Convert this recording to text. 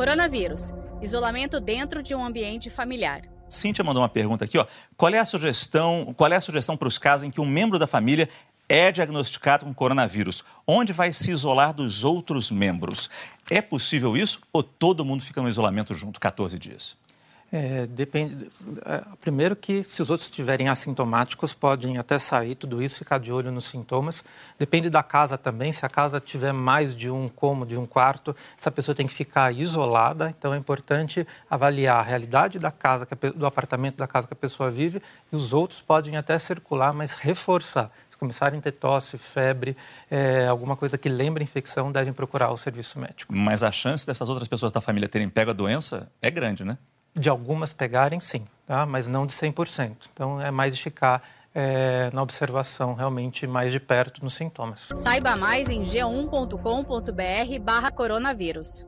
Coronavírus. Isolamento dentro de um ambiente familiar. Cíntia mandou uma pergunta aqui, ó. Qual é a sugestão, qual é a sugestão para os casos em que um membro da família é diagnosticado com coronavírus? Onde vai se isolar dos outros membros? É possível isso ou todo mundo fica no isolamento junto 14 dias? É, depende. É, primeiro que se os outros estiverem assintomáticos, podem até sair tudo isso, ficar de olho nos sintomas. Depende da casa também. Se a casa tiver mais de um cômodo, de um quarto, essa pessoa tem que ficar isolada. Então é importante avaliar a realidade da casa, do apartamento da casa que a pessoa vive. E os outros podem até circular, mas reforçar. Se começarem a ter tosse, febre, é, alguma coisa que lembre infecção, devem procurar o serviço médico. Mas a chance dessas outras pessoas da família terem pego a doença é grande, né? De algumas pegarem, sim, tá? mas não de 100%. Então, é mais de ficar é, na observação realmente mais de perto nos sintomas. Saiba mais em g1.com.br barra coronavírus.